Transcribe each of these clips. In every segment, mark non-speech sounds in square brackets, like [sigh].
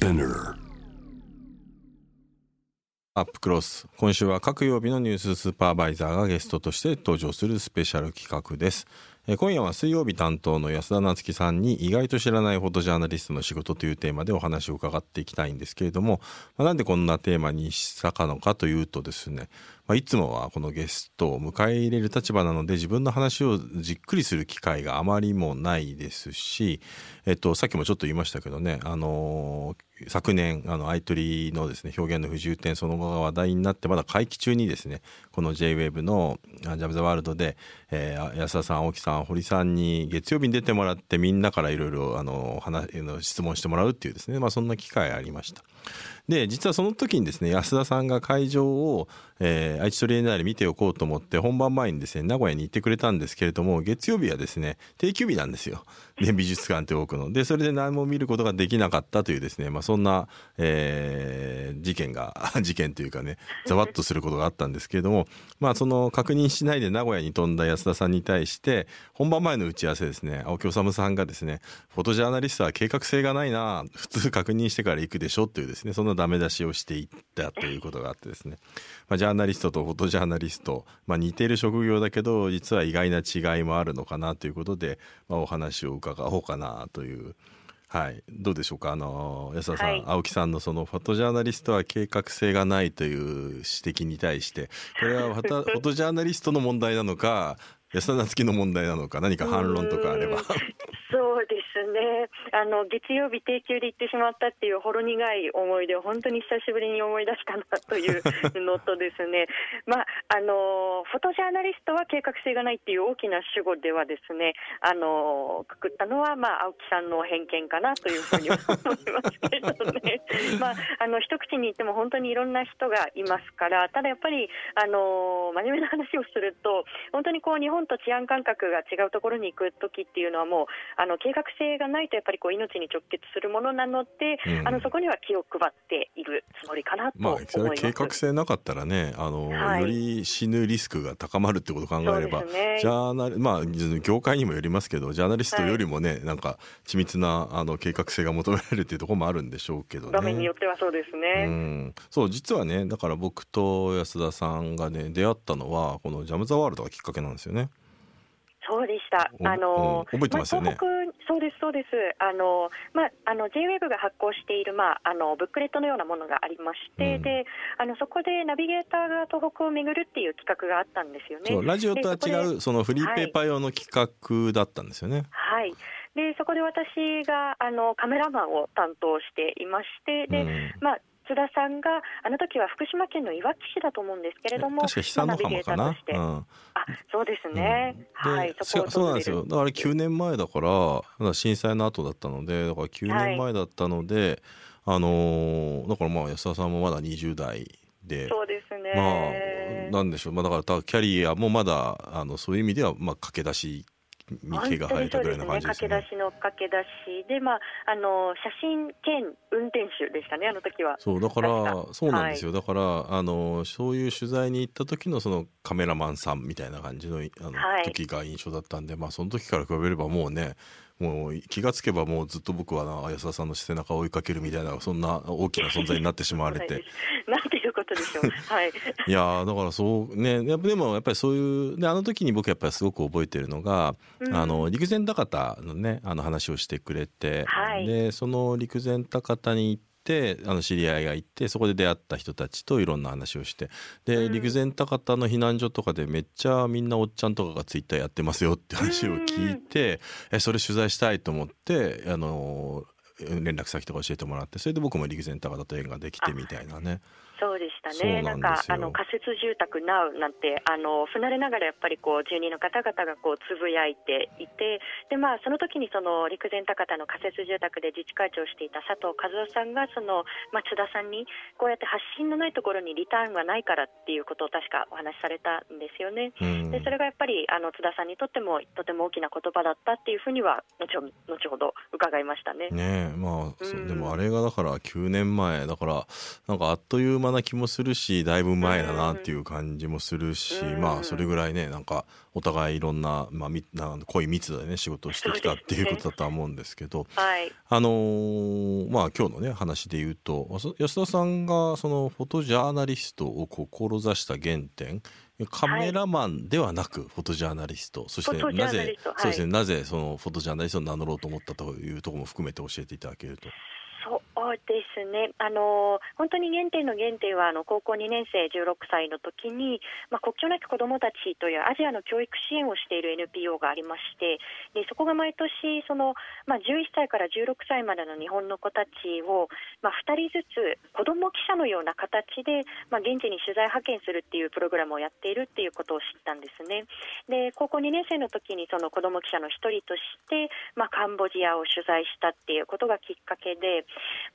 Spinner アップクロス。今週は各曜日のニューススーパーバイザーがゲストとして登場するスペシャル企画です。今夜は水曜日担当の安田夏樹さんに意外と知らないフォトジャーナリストの仕事というテーマでお話を伺っていきたいんですけれども、まあ、なんでこんなテーマにしたかのかというとですね、まあ、いつもはこのゲストを迎え入れる立場なので自分の話をじっくりする機会があまりもないですし、えっと、さっきもちょっと言いましたけどね、あの昨年あのアイトリのですね表現の不自由点その後が話題になってまだ会期中にですねこの JWAVE の「ジャム・ザ・ワールドで」えー、安田さん青木さん堀さんに月曜日に出てもらってみんなからいろいろ質問してもらうっていうですね、まあ、そんな機会ありました。で実はその時にですね安田さんが会場を、えー、愛知トレーナーで見ておこうと思って本番前にですね名古屋に行ってくれたんですけれども月曜日はですね定休日なんですよ、[laughs] で美術館って多くの。でそれで何も見ることができなかったというですね、まあ、そんな、えー、事件が [laughs] 事件というかねざわっとすることがあったんですけれどもまあその確認しないで名古屋に飛んだ安田さんに対して本番前の打ち合わせですね青木治さんがですねフォトジャーナリストは計画性がないな普通確認してから行くでしょというですねそんなダメ出しをしていったということがあってですね、まあ、ジャーナリストとフォトジャーナリスト、まあ、似ている職業だけど実は意外な違いもあるのかなということで、まあ、お話を伺おうかなという。はい、どうでしょうか？あの安田さん、はい、青木さんのそのフォトジャーナリストは計画性がないという指摘に対してこれは [laughs] フォトジャーナリストの問題なのか安田夏樹の問題なのか何か反論とかあれば。そうですね。あの月曜日定休で行ってしまったっていうほろ苦い思い出を本当に久しぶりに思い出したなというのとですね、[laughs] まあ、あのフォトジャーナリストは計画性がないっていう大きな主語ではですねあのくくったのは、まあ、青木さんの偏見かなというふうに思います、まあ、あの一口に言っても本当にいろんな人がいますからただやっぱりあの真面目な話をすると本当にこう日本と治安感覚が違うところに行く時っていうのはもうあの計画性がないとやっぱりこう命に直結するものなので、うん、あのそこには気を配っているつもりかなと思います。まあ、計画性なかったらね、あの、はい、より死ぬリスクが高まるってことを考えれば、ね、ジャーナまあ業界にもよりますけど、ジャーナリストよりもね、はい、なんか緻密なあの計画性が求められるっていうところもあるんでしょうけどね。によってはそうですね。うん、そう実はね、だから僕と安田さんがね出会ったのはこのジャムザワールドがきっかけなんですよね。そうでした。あの、覚えてますよね。まあ、そうですそうです。あのまああの J-WEB が発行しているまああのブックレットのようなものがありまして、うん、であのそこでナビゲーターが東北を巡るっていう企画があったんですよね。ラジオとは違うそのフリーペーパー用の企画だったんですよね。はい。でそこで私があのカメラマンを担当していましてで、うん、まあ津田さんがあの時は福島県のいわき市だと思うんですけれども、確か久の浜かな、うん、あそうですね、うん、はいそそうなんですよ。だから9年前だから震災の後だったのでだから9年前だったので、はい、あのー、だからまあ安田さんもまだ20代でそうですね。まあなんでしょう、まあ、だからキャリアもまだあのそういう意味ではまあ駆け出しに毛が生えたぐらいな感じですね。駆け出しの駆け出しで、まあ、あの写真兼運転手でしたね、あの時は。そうだからそうなんですよ、はい、だからあのそういう取材に行った時のそのカメラマンさんみたいな感じのあの、はい、時が印象だったんで、まあ、その時から比べればもうねもう気がつけばもうずっと僕は安田さんの背中を追いかけるみたいなそんな大きな存在になってしまわれてなでしょう。[laughs] はい。いやだからそうねでもやっぱりそういうであの時に僕やっぱりすごく覚えてるのが、うん、あの陸前高田のねあの話をしてくれて、はい、でその陸前高田に行ってあの知り合いがいてそこで出会った人たちといろんな話をしてで、陸前高田の避難所とかでめっちゃみんなおっちゃんとかがツイッターやってますよって話を聞いて、えそれ取材したいと思ってあの連絡先とか教えてもらってそれで僕も陸前高田と縁ができてみたいなね。そうでしたね、なんかあの仮設住宅ナウなんてあの不慣れながらやっぱりこう住人の方々がこうつぶやいていてで、まあ、その時にその陸前高田の仮設住宅で自治会長をしていた佐藤和夫さんがその、まあ、津田さんにこうやって発信のないところにリターンがないからっていうことを確かお話しされたんですよね。でそれがやっぱりあの津田さんにとってもとても大きな言葉だったっていうふうには後ほど伺いましたね。ねまあ、でもあれがだから9年前。だからなんかあっという間間な気もするしだいぶ前だなっていう感じもするし、うんまあそれぐらいねなんかお互いいろんな,、まあ、みな濃い密度でね仕事をしてきたっていうことだとは思うんですけど。[laughs] はいあのーまあ今日のね話で言うとそ安田さんがそのフォトジャーナリストを志した原点カメラマンではなくフォトジャーナリスト、そしてなぜそうですね、はいなぜそのフォトジャーナリストを名乗ろうと思ったというところも含めて教えていただけると。そうですね、あの本当に原点の原点はあの高校2年生16歳の時に、まあ、国境なき子どもたちというアジアの教育支援をしている NPO がありましてでそこが毎年その、まあ、11歳から16歳までの日本の子たちを、まあ、2人ずつ子ども記者のような形で、まあ、現地に取材派遣するっていうプログラムをやっているっていうことを知ったんですね。で高校2年生の時にその子ども記者の一人として、まあ、カンボジアを取材したっていうことがきっかけで、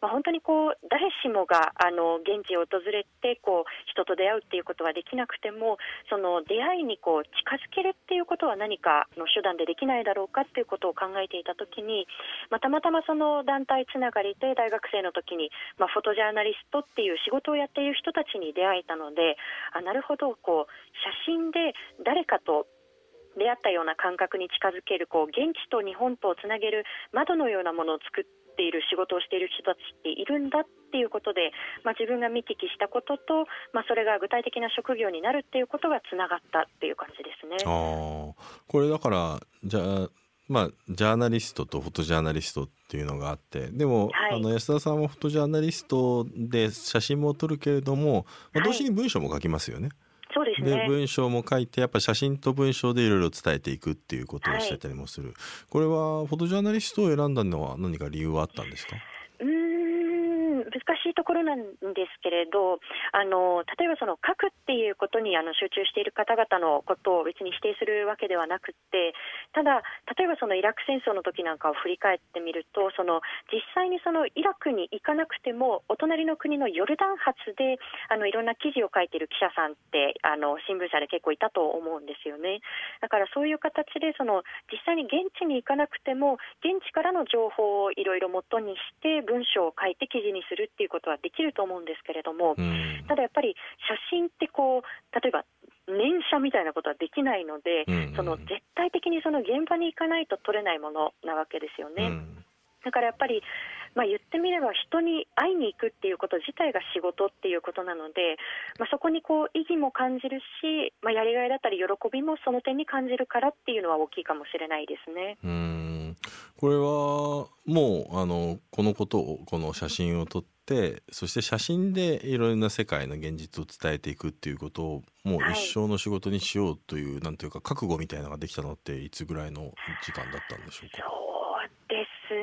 まあ、本当にこう誰しもがあの現地を訪れてこう人と出会うっていうことはできなくてもその出会いにこう近づけるっていうことは何かの手段でできないだろうかっていうことを考えていた時に、まあ、たまたまその団体つながりで大学生の時に、まあ、フォトジャーナリストっていう仕事をやっている人たちに出会えたのであなるほどこう写真で誰かと出会ったような感覚に近づけるこう現地と日本とをつなげる窓のようなものを作っている仕事をしている人たちっているんだっていうことで、まあ、自分が見聞きしたことと、まあ、それが具体的な職業になるっていうことがつながったっていう感じですね。ああこれだからじゃあまあジャーナリストとフォトジャーナリストっていうのがあってでも、はいあの安田さんはフォトジャーナリストで写真も撮るけれども、まあ、はい同時に文章も書きますよね。そうで文章も書いてやっぱ写真と文章でいろいろ伝えていくっていうことをしてたりもする、これはフォトジャーナリストを選んだのは何か理由はあったんですか？しいところなんですけれどあの例えばその書くっていうことにあの集中している方々のことを別に否定するわけではなくてただ例えばそのイラク戦争の時なんかを振り返ってみるとその実際にそのイラクに行かなくてもお隣の国のヨルダン発であのいろんな記事を書いている記者さんってあの新聞社で結構いたと思うんですよね。だからそういう形でその実際に現地に行かなくても現地からの情報をいろいろ元にして文章を書いて記事にするっていうことはできると思うんですけれども、うん。ただやっぱり写真ってこう例えば連写みたいなことはできないので、うんうん。その絶対的にその現場に行かないと撮れないものなわけですよね。うん。だからやっぱり、まあ、言ってみれば人に会いに行くっていうこと自体が仕事っていうことなので、まあ、そこにこう意義も感じるし、まあ、やりがいだったり喜びもその点に感じるからっていうのは大きいかもしれないですね。うん。これはもうあのこのことをこの写真を撮ってそして写真でいろいろな世界の現実を伝えていくっていうことをもうはい。一生の仕事にしようという、なんていうか覚悟みたいなのができたのっていつぐらいの時間だったんでしょうか？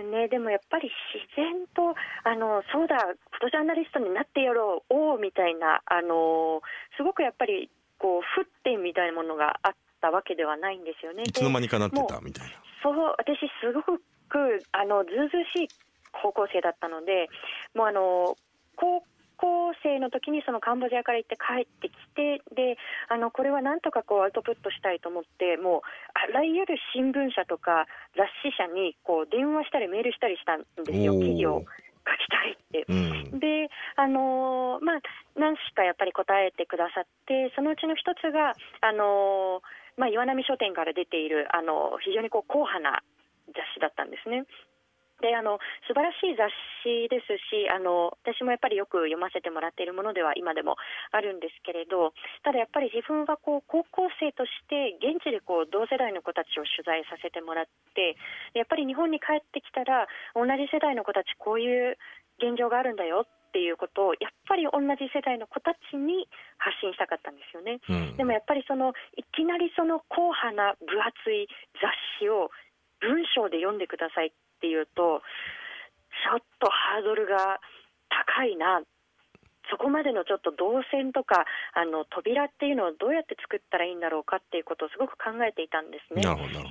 ね、でもやっぱり自然と、あのそうだ、フォトジャーナリストになってやろう、おおみたいな、あのすごくやっぱりこう沸点みたいなものがあったわけではないんですよね。いつの間でにかなってたみたいな。そう私、すごくあのずうずうしい高校生だったので、もうあの高校生の時にそのカンボジアから行って帰ってきて、であのこれはなんとかこうアウトプットしたいと思って、もうあらゆる新聞社とか雑誌社にこう電話したりメールしたりしたんですよ、おー記事を書きたいって。うんで、あのーまあ、何しかやっぱり答えてくださって、そのうちの一つが、あのーまあ、岩波書店から出ている、あの非常にこう硬派な雑誌だったんですね。であの素晴らしい雑誌ですしあの私もやっぱりよく読ませてもらっているものでは今でもあるんですけれどただやっぱり自分はこう高校生として現地でこう同世代の子たちを取材させてもらってやっぱり日本に帰ってきたら同じ世代の子たちこういう現状があるんだよっていうことをやっぱり同じ世代の子たちに発信したかったんですよね。うんでもやっぱりそのいきなりその硬派な分厚い雑誌を文章で読んでくださいっていうとちょっとハードルが高いなそこまでのちょっと動線とかあの扉っていうのをどうやって作ったらいいんだろうかっていうことをすごく考えていたんですね。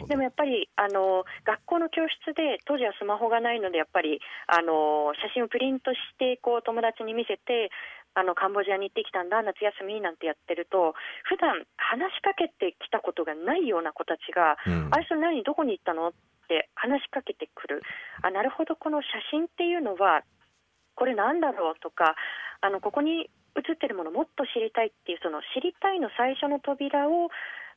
でもやっぱりあの学校の教室で当時はスマホがないのでやっぱりあの写真をプリントしてこう友達に見せてあのカンボジアに行ってきたんだ夏休みなんてやってると普段話しかけてきたことがないような子たちが、うん。あれそれ何どこに行ったのって話しかけてくる。あなるほどこの写真っていうのはこれなんだろうとかあのここに写ってるものもっと知りたいっていうその知りたいの最初の扉を、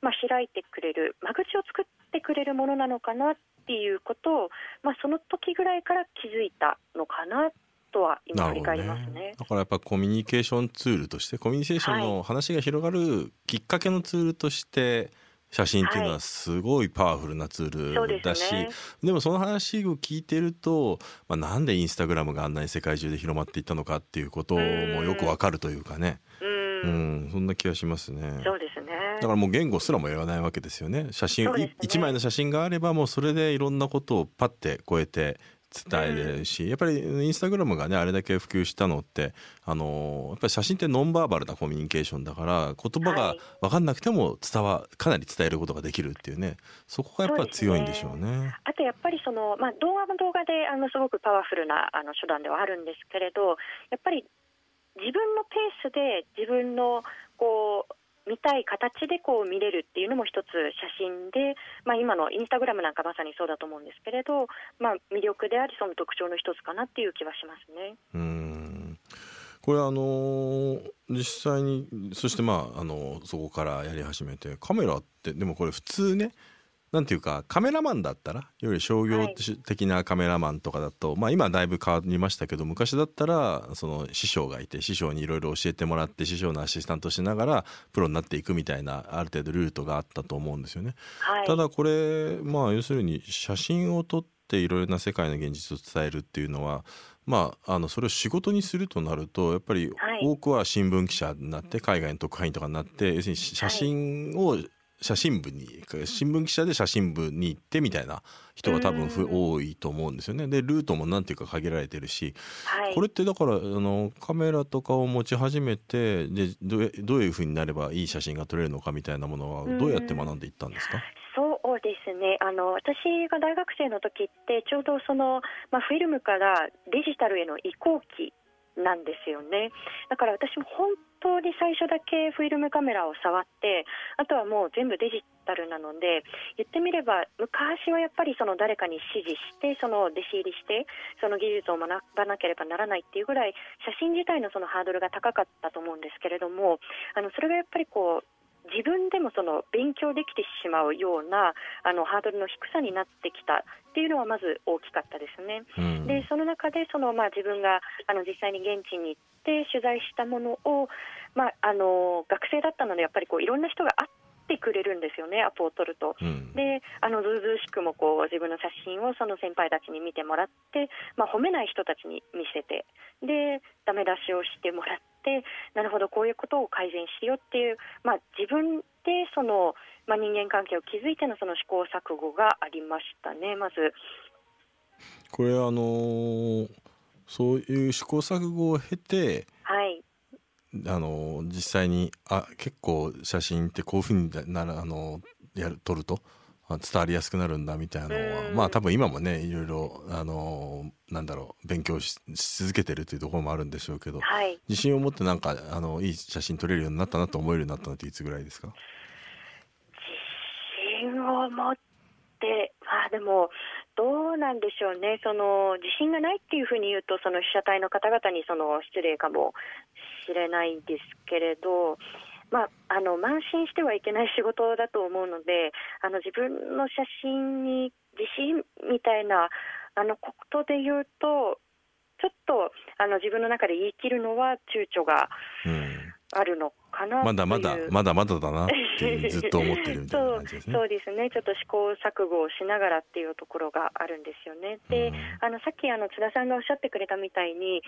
まあ、開いてくれる間口を作ってくれるものなのかなっていうことを、まあ、その時ぐらいから気づいたのかなとは今振り返りますね、ね、だからやっぱコミュニケーションツールとしてコミュニケーションの話が広がるきっかけのツールとして、はい写真っていうのはすごいパワフルなツールだし、はいでね、でもその話を聞いてると、まあ、なんでインスタグラムがあんなに世界中で広まっていったのかっていうこともよくわかるというかね。うん、そんな気がしますね。そうですね。だからもう言語すらも言わないわけですよね。写真、ね、1枚の写真があればもうそれでいろんなことをパッて超えて伝えるし、やっぱりインスタグラムがねあれだけ普及したのってあのやっぱり写真ってノンバーバルなコミュニケーションだから言葉が分かんなくても伝わかなり伝えることができるっていうね。そこがやっぱり強いんでしょうね。うねあとやっぱりその、まあ、動画も動画であのすごくパワフルなあの手段ではあるんですけれどやっぱり自分のペースで自分のこう見たい形でこう見れるっていうのも一つ写真で、まあ、今のインスタグラムなんかまさにそうだと思うんですけれど、まあ、魅力でありその特徴の一つかなっていう気はしますね。うんこれあの実際にそしてまああのそこからやり始めてカメラってでもこれ普通ねなんていうかカメラマンだったらより商業的なカメラマンとかだと、はい、まあ今だいぶ変わりましたけど昔だったらその師匠がいて師匠にいろいろ教えてもらって師匠のアシスタントしながらプロになっていくみたいなある程度ルートがあったと思うんですよね。はい、ただこれまあ要するに写真を撮っていろいろな世界の現実を伝えるっていうのはまあ、あのそれを仕事にするとなるとやっぱり多くは新聞記者になって海外の特派員とかになって要するに写真を写真部に新聞記者で写真部に行ってみたいな人が多分多いと思うんですよね。でルートもなんていうか限られてるし、はい、これってだからあのカメラとかを持ち始めてでどどういうふうになればいい写真が撮れるのかみたいなものはどうやって学んでいったんですか、そうですね。あの私が大学生の時ってちょうどその、まあ、フィルムからデジタルへの移行期なんですよね。だから私も本当に最初だけフィルムカメラを触ってあとはもう全部デジタルなので言ってみれば昔はやっぱりその誰かに指示してその弟子入りしてその技術を学ばなければならないっていうぐらい写真自体のそのハードルが高かったと思うんですけれどもあのそれがやっぱりこう自分でもその勉強できてしまうようなあのハードルの低さになってきたっていうのはまず大きかったですね。うん、でその中でその、まあ、自分があの実際に現地に行って取材したものを、まあ、あの学生だったのでやっぱりこういろんな人が会ってくれるんですよね、アポを取ると。うん、で、あのずうずうしくもこう自分の写真をその先輩たちに見てもらって、まあ、褒めない人たちに見せて、で、ダメ出しをしてもらって、なるほど、こういうことを改善しようっていう、まあ、自分でその、まあ、人間関係を築いてのその試行錯誤がありましたね、まず。これあのー、そういう試行錯誤を経て、はい、あの実際にあ結構写真ってこういうふうにならあのやる撮ると伝わりやすくなるんだみたいなのはまあ多分今もねいろいろあのなんだろう勉強し続けてるというところもあるんでしょうけど、はい、自信を持ってなんかあのいい写真撮れるようになったなと思えるようになったのっていつぐらいですか？自信を持ってまあでもどうなんでしょうね、その自信がないっていうふうに言うと、その被写体の方々にその失礼かもしれないですけれど、まあ、あの慢心してはいけない仕事だと思うので、あの自分の写真に自信みたいなあのことで言うと、ちょっとあの自分の中で言い切るのは躊躇があるのかなまだまだまだまだだなってずっと思ってるみたいな感じですね。そうですね。ちょっと試行錯誤をしながらっていうところがあるんですよね。で、あのさっきあの津田さんがおっしゃってくれたみたいに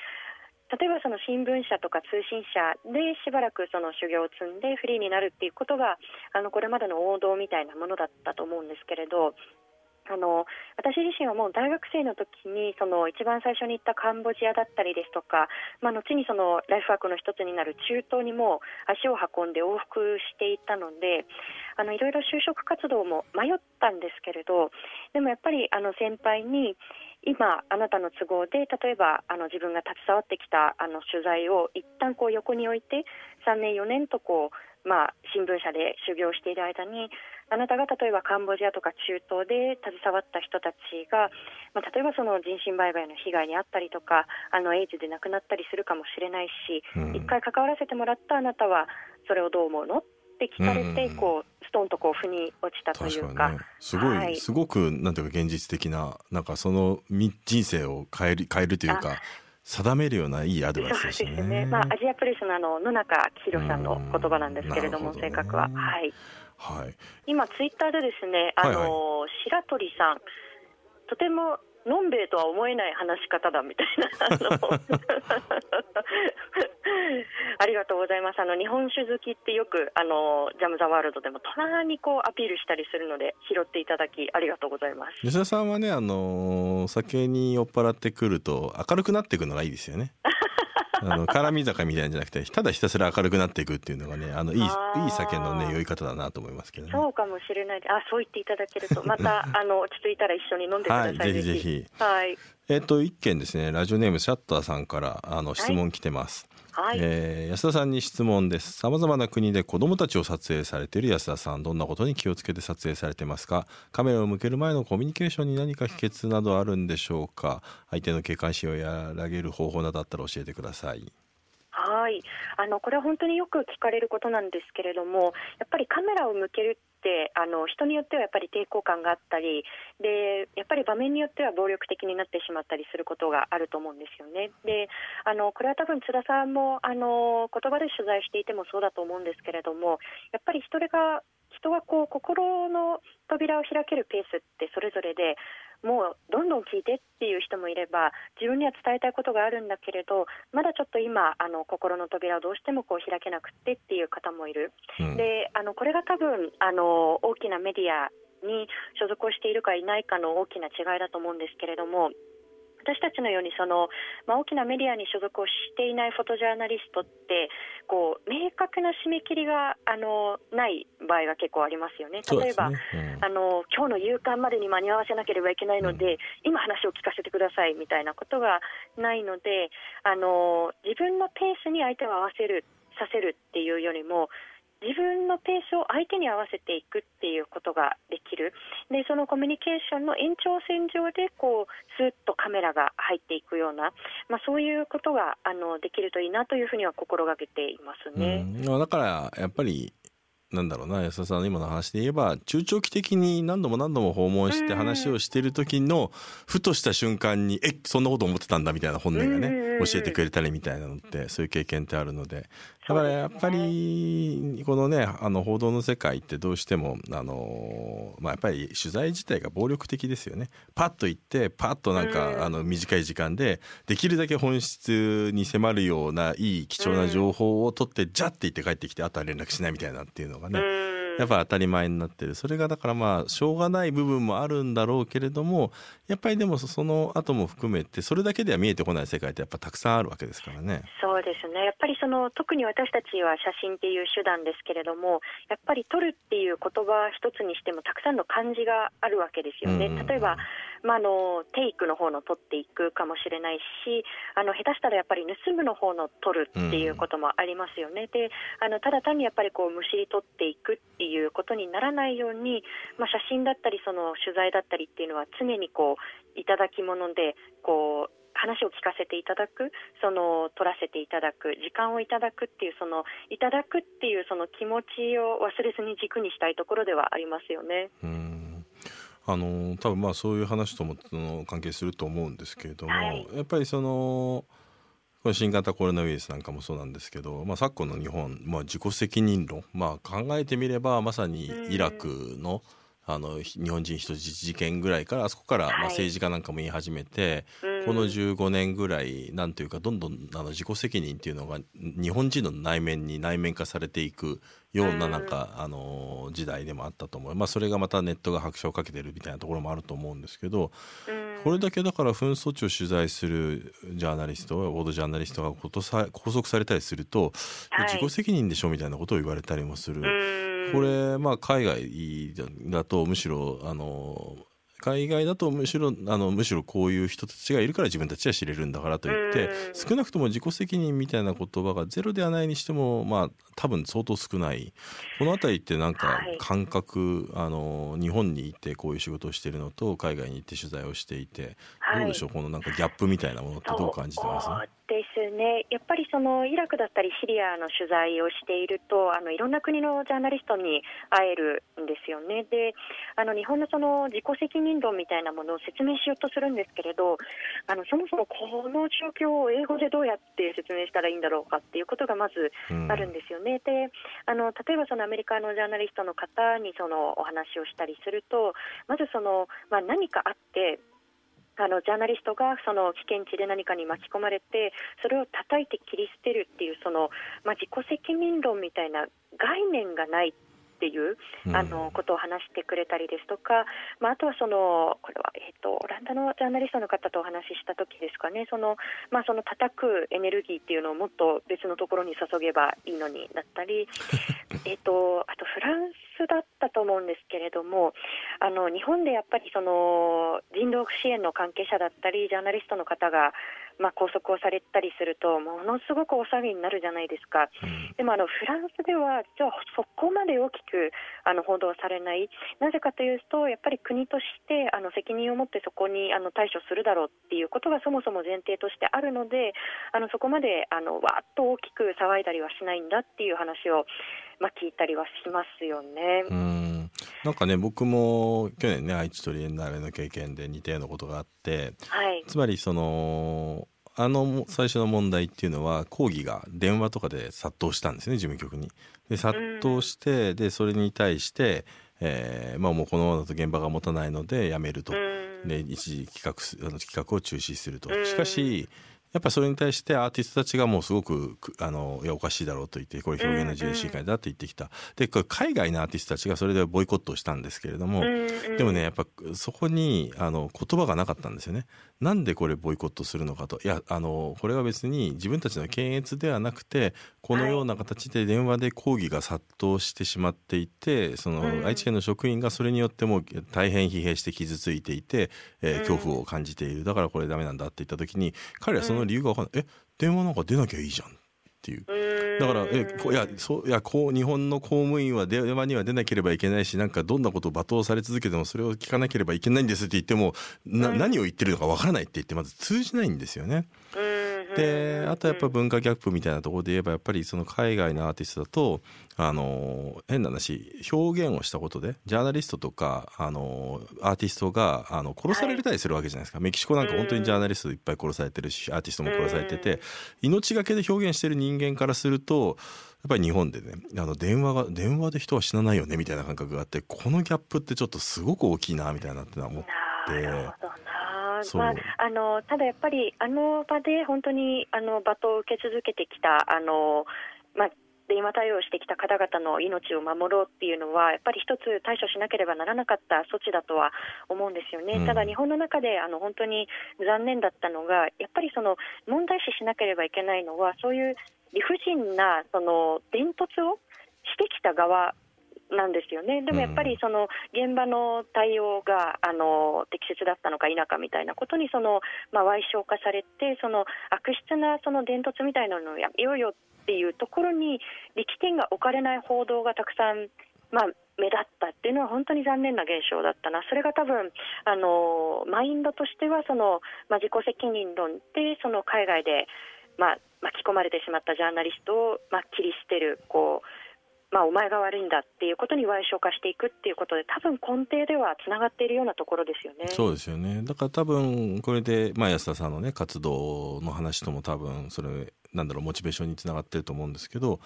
例えばその新聞社とか通信社でしばらくその修行を積んでフリーになるっていうことがあのこれまでの王道みたいなものだったと思うんですけれどあの私自身はもう大学生の時にその一番最初に行ったカンボジアだったりですとか、まあ、後にそのライフワークの一つになる中東にも足を運んで往復していたのであのいろいろ就職活動も迷ったんですけれどでもやっぱりあの先輩に今、あなたの都合で例えばあの自分が携わってきたあの取材を一旦こう横に置いて3年、4年とこう、まあ、新聞社で修行している間にあなたが例えばカンボジアとか中東で携わった人たちが、まあ、例えばその人身売買の被害に遭ったりとかあのエイズで亡くなったりするかもしれないし、一、うん、回関わらせてもらったあなたはそれをどう思うの？って聞かれて、こうストンとこう腑に落ちたというか、ね、すごい、はい、すごくなんていうか現実的ななんかその人生を変える変えるというか。定めるようないいアドバイスですね。ね。まあアジアプレスのあの野中千尋さんの言葉なんですけれども、どね、正確は。はい。はい。今ツイッターでですね、あの、はいはい、白鳥さんとてものんべえとは思えない話し方だみたいな [laughs] ありがとうございます。あの日本酒好きってよくあのジャム・ザ・ワールドでもたまにこうアピールしたりするので拾っていただきありがとうございます。吉田さんはねあの酒に酔っ払ってくると明るくなっていくのがいいですよね [laughs] あの絡み坂みたいなんじゃなくてただひたすら明るくなっていくっていうのがねあのいいいい酒のね酔い方だなと思いますけどね。そうかもしれない。あそう言っていただけるとまた [laughs] あの落ち着いたら一緒に飲んでください、はい、ぜひ。ぜひはい。えっ、と一件ですね。ラジオネームシャッターさんからあの質問来てます、はいはい、えー、安田さんに質問です。さまざまな国で子どもたちを撮影されている安田さん。どんなことに気をつけて撮影されてますか？カメラを向ける前のコミュニケーションに何か秘訣などあるんでしょうか？相手の警戒心を和らげる方法などあったら教えてください。はい。あのこれは本当によく聞かれることなんですけれどもやっぱりカメラを向けるってあの人によってはやっぱり抵抗感があったりでやっぱり場面によっては暴力的になってしまったりすることがあると思うんですよね。であのこれは多分津田さんもあの言葉で取材していてもそうだと思うんですけれどもやっぱり人が人はこう心の扉を開けるペースってそれぞれでもうどんどん聞いてっていう人もいれば自分には伝えたいことがあるんだけれどまだちょっと今あの心の扉をどうしてもこう開けなくてっていう方もいる、うん、であのこれが多分あの大きなメディアに所属をしているかいないかの大きな違いだと思うんですけれども私たちのようにその、まあ、大きなメディアに所属をしていないフォトジャーナリストってこう明確な締め切りがあのない場合が結構ありますよね。例えば、ねうん、あの今日の夕刊までに間に合わせなければいけないので、うん、今話を聞かせてくださいみたいなことがないのであの自分のペースに相手を合わせるさせるっていうよりも自分のペースを相手に合わせていくっていうことができるでそのコミュニケーションの延長線上でこうスーッとカメラが入っていくような、まあ、そういうことがあのできるといいなというふうには心がけていますね。だからやっぱりなんだろうな安田さんの今の話で言えば中長期的に何度も何度も訪問して話をしてる時のふとした瞬間に「えそんなこと思ってたんだ」みたいな本音がね教えてくれたりみたいなのってそういう経験ってあるので。だからやっぱりこのねあの報道の世界ってどうしてもあの、まあ、やっぱり取材自体が暴力的ですよね。パッと行ってパッとなんかあの短い時間でできるだけ本質に迫るようないい貴重な情報を取ってジャッて言って帰ってきてあとは連絡しないみたいなっていうのがね。やっぱ当たり前になってるそれがだからまあしょうがない部分もあるんだろうけれどもやっぱりでもその後も含めてそれだけでは見えてこない世界ってやっぱたくさんあるわけですからね。そうですねやっぱりその特に私たちは写真っていう手段ですけれどもやっぱり撮るっていう言葉一つにしてもたくさんの漢字があるわけですよね。例えばまあ、あのテイクの方の取っていくかもしれないしあの下手したらやっぱり盗むの方の取るっていうこともありますよね、うん、であのただ単にやっぱりこうむしり取っていくっていうことにならないように、まあ、写真だったりその取材だったりっていうのは常にこういただき物でこう話を聞かせていただくその取らせていただく時間をいただくっていうそのいただくっていうその気持ちを忘れずに軸にしたいところではありますよね。うんあの多分まあそういう話とも関係すると思うんですけれども、はい、やっぱりそのこの新型コロナウイルスなんかもそうなんですけど、まあ、昨今の日本、まあ、自己責任論、まあ、考えてみればまさにイラクの、あの日本人人質事件ぐらいからあそこからまあ政治家なんかも言い始めて、はい、この15年ぐらいなんというかどんどんあの自己責任っていうのが日本人の内面に内面化されていくようななんか、あの時代でもあったと思う、まあ、それがまたネットが拍車をかけてるみたいなところもあると思うんですけど、これだけだから紛争地を取材するジャーナリストボードジャーナリストが拘束されたりすると、自己責任でしょみたいなことを言われたりもする。これ、まあ、海外だとむしろあの海外だとむしろあのむしろこういう人たちがいるから自分たちは知れるんだからといって少なくとも自己責任みたいな言葉がゼロではないにしてもまあ多分相当少ない。この辺りってなんか感覚、はい、あの日本にいてこういう仕事をしているのと海外に行って取材をしていて、どうでしょう？このなんかギャップみたいなものってどう感じてます？ですね、やっぱりそのイラクだったりシリアの取材をしているとあのいろんな国のジャーナリストに会えるんですよね。であの日本のその自己責任論みたいなものを説明しようとするんですけれどあのそもそもこの状況を英語でどうやって説明したらいいんだろうかっていうことがまずあるんですよね。うん、であの例えばそのアメリカのジャーナリストの方にそのお話をしたりするとまずその、まあ、何かあってあのジャーナリストがその危険地で何かに巻き込まれてそれを叩いて切り捨てるっていうその、まあ、自己責任論みたいな概念がないっていうあのことを話してくれたりですとか、まあ、あとはそのこれは、えーと、オランダのジャーナリストの方とお話しした時ですかね。その、まあ、その叩くエネルギーっていうのをもっと別のところに注げばいいのにだったり [laughs] えとあとフランスだったと思うんですけれどもあの日本でやっぱりその人道支援の関係者だったりジャーナリストの方がまあ、拘束をされたりするとものすごくお騒ぎになるじゃないですか、うん、でもあのフランスではじゃあそこまで大きくあの報道されない。なぜかというとやっぱり国としてあの責任を持ってそこにあの対処するだろうっていうことがそもそも前提としてあるのであのそこまであのわっと大きく騒いだりはしないんだっていう話を、まあ、聞いたりはしますよね。うんなんかね僕も去年ね愛知トリエンナーレの経験で似たようなことがあって、はい、つまりそのあの最初の問題っていうのは抗議が電話とかで殺到したんですね事務局に。で殺到してでそれに対して、えーまあ、もうこのままだと現場が持たないのでやめると。で一時企画あの企画を中止すると。しかしやっぱそれに対してアーティストたちがもうすごくあのいやおかしいだろうと言ってこれ表現の自由侵害だって言ってきた。でこれ海外のアーティストたちがそれでボイコットをしたんですけれどもでもねやっぱそこにあの言葉がなかったんですよね。なんでこれボイコットするのかと。いやあのこれは別に自分たちの検閲ではなくてこのような形で電話で抗議が殺到してしまっていてその愛知県の職員がそれによっても大変疲弊して傷ついていて、えー、恐怖を感じている。だからこれダメなんだって言った時に彼はその理由が分かんない、え電話なんか出なきゃいいじゃんっていう。だからえいやそういやこう日本の公務員は電話には出なければいけないしなんかどんなことを罵倒され続けてもそれを聞かなければいけないんですって言ってもな、何を言ってるのかわからないって言ってまず通じないんですよね。であとやっぱ文化ギャップみたいなところで言えばやっぱりその海外のアーティストだとあの変な話表現をしたことでジャーナリストとかあのアーティストがあの殺されたりするわけじゃないですか、はい、メキシコなんか本当にジャーナリストいっぱい殺されてるしアーティストも殺されてて命がけで表現してる人間からするとやっぱり日本でねあの電話が電話で人は死なないよねみたいな感覚があってこのギャップってちょっとすごく大きいなみたいなって思って。まあ、あのただやっぱりあの場で本当にあの罵倒を受け続けてきたあの、まあ、電話対応してきた方々の命を守ろうっていうのはやっぱり一つ対処しなければならなかった措置だとは思うんですよね、うん、ただ日本の中であの本当に残念だったのがやっぱりその問題視しなければいけないのはそういう理不尽なその伝突をしてきた側なんですよね、でもやっぱりその現場の対応があの適切だったのか否かみたいなことにその、まあ、賠償化されて、その悪質なその伝突みたいなのをやめようよっていうところに力点が置かれない報道がたくさん、まあ、目立ったっていうのは本当に残念な現象だったな、それが多分あのマインドとしてはその、まあ、自己責任論でその海外で、まあ、巻き込まれてしまったジャーナリストを、まあ、切り捨てるこうまあ、お前が悪いんだっていうことに賠償化していくっていうことで多分根底ではつながっているようなところですよね。そうですよねだから多分これで、まあ、安田さんのね活動の話とも多分それなんだろうモチベーションにつながってると思うんですけど、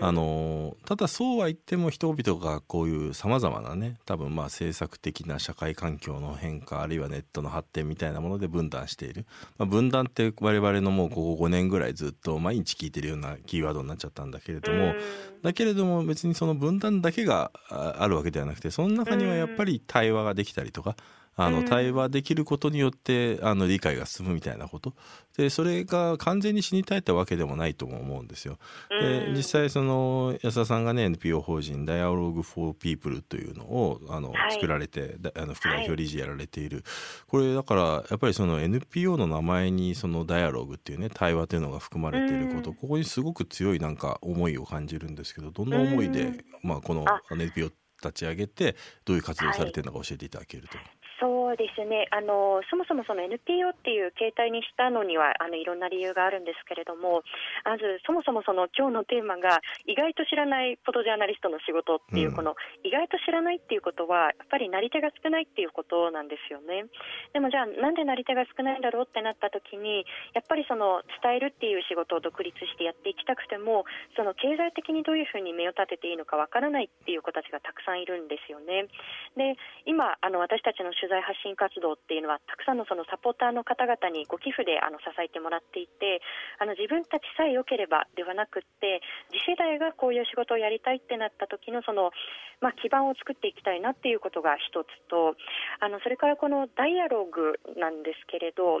あのただそうは言っても人々がこういうさまざまなね多分まあ政策的な社会環境の変化あるいはネットの発展みたいなもので分断している、まあ、分断って我々のもうここ5年ぐらいずっと毎日聞いてるようなキーワードになっちゃったんだけれどもだけれども別にその分断だけがあるわけではなくてその中にはやっぱり対話ができたりとかあのうん。対話できることによってあの理解が進むみたいなこと。でそれが完全に死に絶えたわけでもないとも思うんですよ。でうん。実際その安田さんがね NPO 法人 Dialogue for People というのをあの、はい。作られてだあの副代表理事やられている、これだからやっぱりその NPO の名前にそのダイアログっていうね対話というのが含まれていること、うん。ここにすごく強いなんか思いを感じるんですけどどんな思いで、うん。まあ、このあ。NPO 立ち上げてどういう活動をされてるのか教えていただけると。そうですね。あのそもそもその NPO っていう形態にしたのにはあのいろんな理由があるんですけれどもまずそもそもその今日のテーマが意外と知らないフォトジャーナリストの仕事っていう、うん。この意外と知らないっていうことはやっぱりなり手が少ないっていうことなんですよね。でもじゃあなんでなり手が少ないんだろうってなった時にやっぱりその伝えるっていう仕事を独立してやっていきたくてもその経済的にどういうふうに目を立てていいのかわからないっていう子たちがたくさんいるんですよね。で今あの私たちの取材発信活動っていうのはたくさんのそのサポーターの方々にご寄付であの支えてもらっていてあの自分たちさえ良ければではなくって次世代がこういう仕事をやりたいってなった時のその、まあ、基盤を作っていきたいなっていうことが一つとあのそれからこのダイアログなんですけれど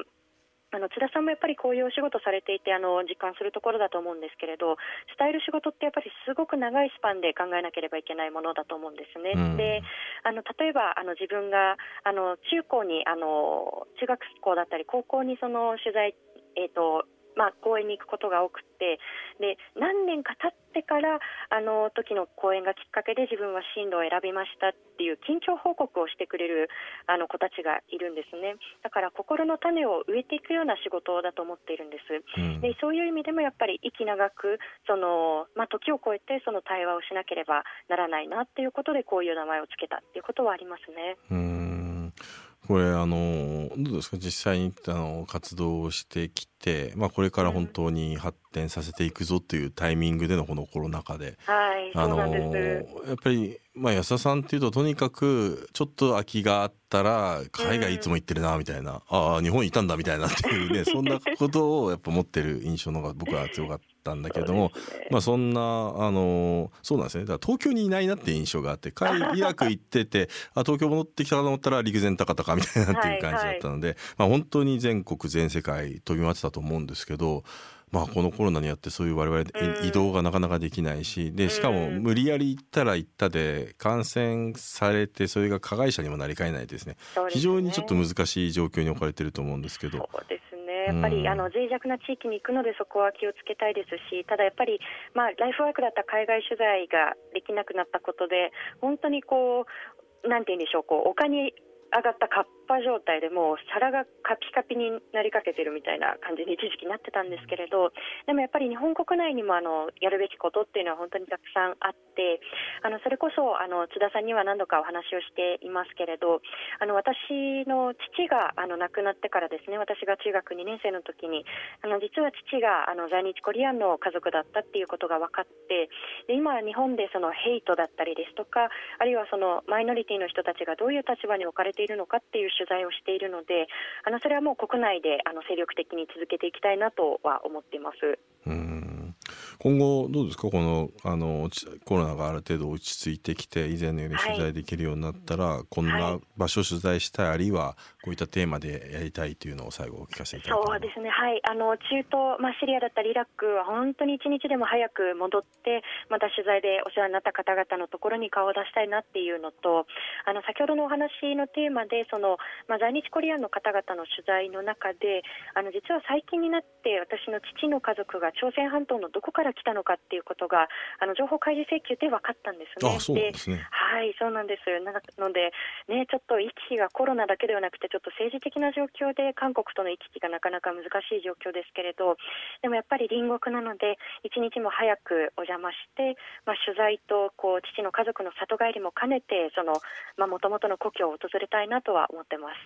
あの津田さんもやっぱりこういうお仕事されていてあの実感するところだと思うんですけれど伝える仕事ってやっぱりすごく長いスパンで考えなければいけないものだと思うんですね。うんであの例えばあの自分があの中高にあの中学校だったり高校にその取材、えーとまあ、講演に行くことが多くてで何年か経ってからあの時の講演がきっかけで自分は進路を選びましたっていう近況報告をしてくれるあの子たちがいるんですねだから心の種を植えていくような仕事だと思っているんです。うんでそういう意味でもやっぱり息長くその、まあ、時を超えてその対話をしなければならないなっていうことでこういう名前をつけたっていうことはありますね。うーんこれあのどうですか？実際にあの活動をしてきて、まあ、これから本当に発展させていくぞっていうタイミングでのこのコロナ禍で、はい、あのそうなんです。やっぱり、まあ、安田さんっていうととにかくちょっと空きがあったら海外いつも行ってるなみたいな、ああ日本いたんだみたいなっていうねそんなことをやっぱ持ってる印象の方が僕は強かったんだけども、ね。まあそんなあのそうなんですね。だから東京にいないなって印象があって海イラク行ってて [laughs] あ東京戻ってきたかと思ったら陸前高田かみたいなっていう感じだったので、まあ本当に全国全世界飛び回ってたと思うんですけど。まあ、このコロナによってそういう我々うん。移動がなかなかできないしでしかもうん。無理やり行ったら行ったで感染されてそれが加害者にもなりかねないですね。ね。非常にちょっと難しい状況に置かれてると思うんですけど。そうですね。やっぱり、うんあの脆弱な地域に行くのでそこは気をつけたいですし、ただやっぱりまあライフワークだった海外取材ができなくなったことで本当にこうなんて言うんでしょうこう丘に上がったカッパ状態でもう皿がカピカピになりかけてるみたいな感じに一時期なってたんですけれどでもやっぱり日本国内にもあのやるべきことっていうのは本当にたくさんあってあのそれこそあの津田さんには何度かお話をしていますけれどあの私の父があの亡くなってからですね私が中学2年生の時にあの実は父があの在日コリアンの家族だったっていうことが分かってで今日本でそのヘイトだったりですとかあるいはそのマイノリティの人たちがどういう立場に置かれているのかっていう取材をしているのであのそれはもう国内であの精力的に続けていきたいなとは思っています。うん。今後どうですか？このあのちコロナがある程度落ち着いてきて以前のように取材できるようになったら、こんはない場所を取材したいあるいはこういったテーマでやりたいというのを最後お聞かせいただければそうですね、はい、あの中東、まあ、シリアだったりイラクは本当に一日でも早く戻って、また取材でお世話になった方々のところに顔を出したいなっていうのと、あの先ほどのお話のテーマで、そのまあ、在日コリアンの方々の取材の中で、あの実は最近になって、私の父の家族が朝鮮半島のどこから来たのかっていうことが、あの情報開示請求で分かったんですね。あそうなんですねはい、そうなんです。なので、ね、ちょっと行き来がコロナだけではなくて、ちょっと政治的な状況で韓国との行き来がなかなか難しい状況ですけれど、でもやっぱり隣国なので、一日も早くお邪魔して、まあ、取材とこう父の家族の里帰りも兼ねて、その、まあ、元々の故郷を訪れたいなとは思ってます。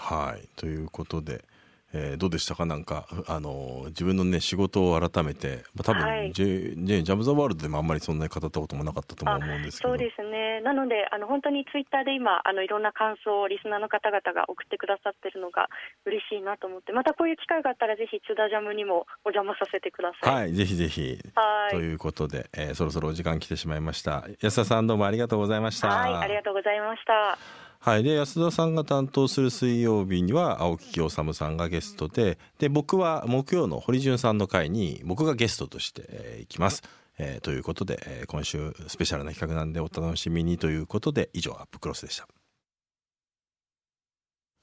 はいということで、えーどうでしたか？なんかあの自分のね仕事を改めて、まあ、多分、はい。ジェジジャム・ザ・ワールドでもあんまりそんなに語ったこともなかったとも思うんですけど。そうですね、なので、あの本当にツイッターで今、あのいろんな感想をリスナーの方々が送ってくださってるのが嬉しいなと思って、またこういう機会があったら、ぜひ津田ジャムにもお邪魔させてください。はいぜひぜひ。はい。ということで、えーそろそろお時間来てしまいました。安田さんどうもありがとうございました。はい、ありがとうございました。はい、で安田さんが担当する水曜日には青木清治さんがゲストでで僕は木曜の堀潤さんの会に僕がゲストとして、行きます。えーということで、えー今週スペシャルな企画なんでお楽しみにということで以上アップクロスでした。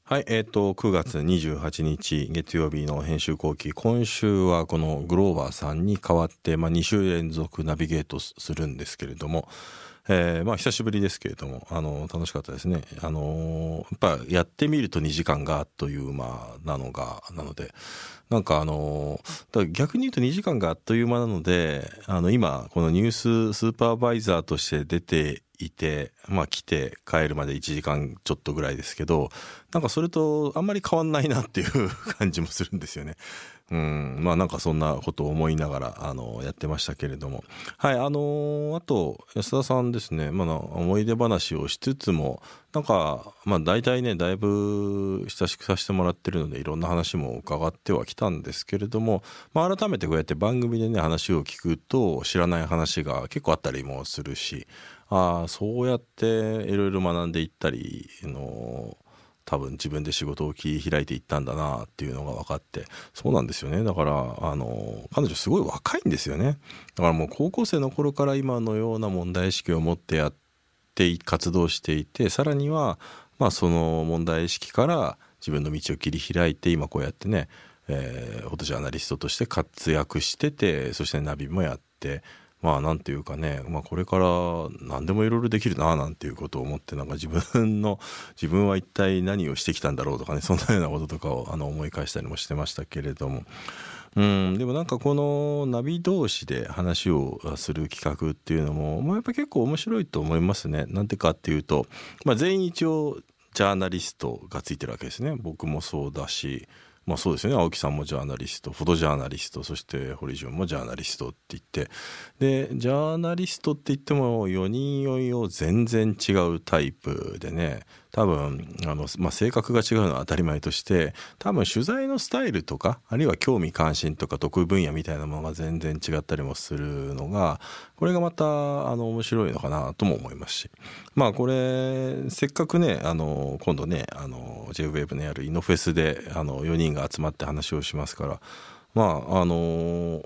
はい、えっ、と、9月28日月曜日の編集後期、今週はこのグローバーさんに代わって、まあ、2週連続ナビゲートするんですけれども、えーまあ久しぶりですけれども、あの、楽しかったですね。あのーやっぱやってみると2時間があっという間なのが、なので、なんかあのーだか逆に言うと2時間があっという間なので、あの、今、このニューススーパーバイザーとして出ていて、まあ来て帰るまで1時間ちょっとぐらいですけど、なんかそれとあんまり変わんないなっていう [laughs] 感じもするんですよね。うん、まあなんかそんなことを思いながら、あの、やってましたけれども。はい、あのあと、安田さんですね、まあ思い出話をしつつも、なんか、まあ大体ね、だいぶ親しくさせてもらってるので、いろんな話も伺ってはきたんですけれども、まあ改めてこうやって番組でね、話を聞くと、知らない話が結構あったりもするし、ああ、そうやっていろいろ学んでいったり、の多分自分で仕事を切り開いていったんだなっていうのが分かってそうなんですよね。だからあの彼女すごい若いんですよね。だからもう高校生の頃から今のような問題意識を持ってやって活動していてさらにはまあその問題意識から自分の道を切り開いて今こうやってね、えーフォトジャーナリストとして活躍しててそしてナビもやってまあなんていうかね、まあ、これから何でもいろいろできるななんていうことを思ってなんか自分の [laughs] 自分は一体何をしてきたんだろうとかねそんなようなこととかをあの思い返したりもしてましたけれども。うん、でもなんかこのナビ同士で話をする企画っていうのも、まあ、やっぱ結構面白いと思いますね。なんでかっていうと、まあ、全員一応ジャーナリストがついてるわけですね。僕もそうだし、まあそうですね。青木さんもジャーナリストフォトジャーナリストそして堀潤もジャーナリストって言って。でジャーナリストって言っても4人4用全然違うタイプでね。多分あの、まあ、性格が違うのは当たり前として多分取材のスタイルとかあるいは興味関心とか得意分野みたいなものが全然違ったりもするのがこれがまたあの面白いのかなとも思いますし。まあこれせっかくねあの今度ねあの JWAVE のやるイノフェスであの4人が集まって話をしますからまああの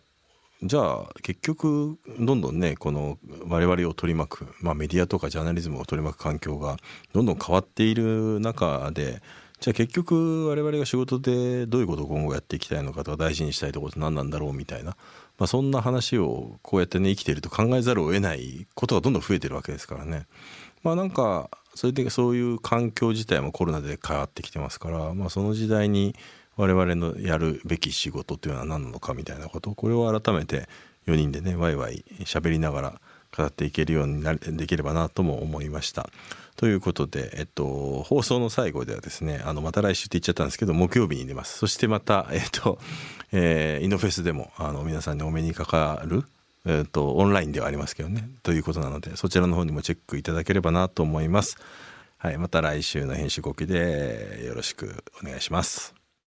じゃあ結局どんどんねこの我々を取り巻く、まあ、メディアとかジャーナリズムを取り巻く環境がどんどん変わっている中でじゃあ結局我々が仕事でどういうことを今後やっていきたいのかとか大事にしたいところって何なんだろうみたいな、まあ、そんな話をこうやってね生きていると考えざるを得ないことがどんどん増えてるわけですからね。まあなんかそれでそういう環境自体もコロナで変わってきてますから、まあ、その時代に我々のやるべき仕事というのは何なのかみたいなことこれを改めて4人でねワイワイ喋りながら語っていけるようになできればなとも思いました。ということで、えっと、放送の最後ではですねあのまた来週って言っちゃったんですけど木曜日に出ますそしてまた、えっとえーイノフェスでもあの皆さんにお目にかかるえー、とオンラインではありますけどねということなのでそちらの方にもチェックいただければなと思います。はい、また来週の編集後期でよろしくお願いします。